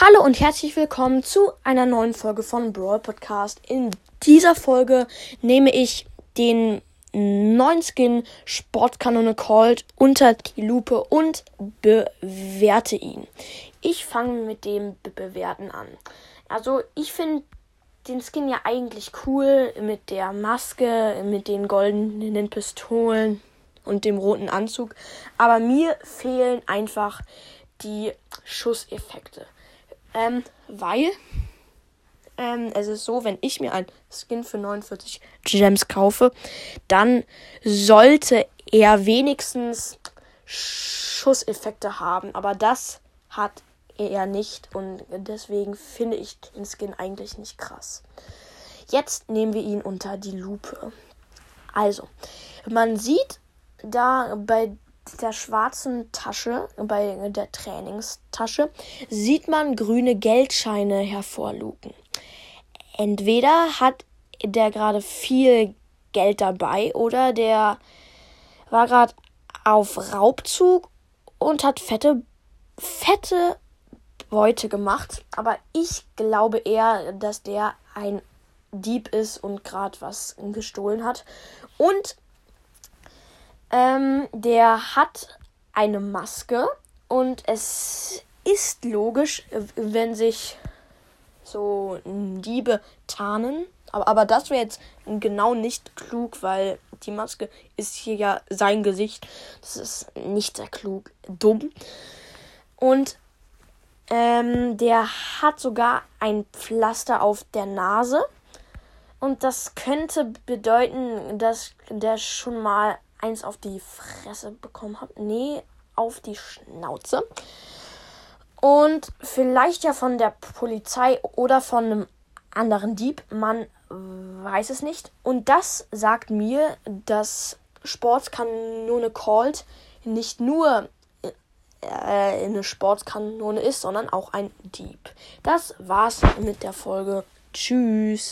Hallo und herzlich willkommen zu einer neuen Folge von Brawl Podcast. In dieser Folge nehme ich den neuen Skin Sportkanone Cold unter die Lupe und bewerte ihn. Ich fange mit dem Be Bewerten an. Also ich finde den Skin ja eigentlich cool mit der Maske, mit den goldenen Pistolen und dem roten Anzug. Aber mir fehlen einfach die Schusseffekte. Ähm, weil ähm, es ist so, wenn ich mir ein Skin für 49 Gems kaufe, dann sollte er wenigstens Schusseffekte haben. Aber das hat er nicht und deswegen finde ich den Skin eigentlich nicht krass. Jetzt nehmen wir ihn unter die Lupe. Also, man sieht da bei der schwarzen Tasche, bei der Trainingstasche, sieht man grüne Geldscheine hervorlugen. Entweder hat der gerade viel Geld dabei oder der war gerade auf Raubzug und hat fette, fette Beute gemacht. Aber ich glaube eher, dass der ein Dieb ist und gerade was gestohlen hat. Und ähm, der hat eine Maske und es ist logisch, wenn sich so Diebe tarnen. Aber, aber das wäre jetzt genau nicht klug, weil die Maske ist hier ja sein Gesicht. Das ist nicht sehr klug. Dumm. Und ähm, der hat sogar ein Pflaster auf der Nase. Und das könnte bedeuten, dass der schon mal eins auf die Fresse bekommen habe. Nee, auf die Schnauze. Und vielleicht ja von der Polizei oder von einem anderen Dieb. Man weiß es nicht. Und das sagt mir, dass Sportskanone Colt nicht nur äh, eine Sportskanone ist, sondern auch ein Dieb. Das war's mit der Folge. Tschüss.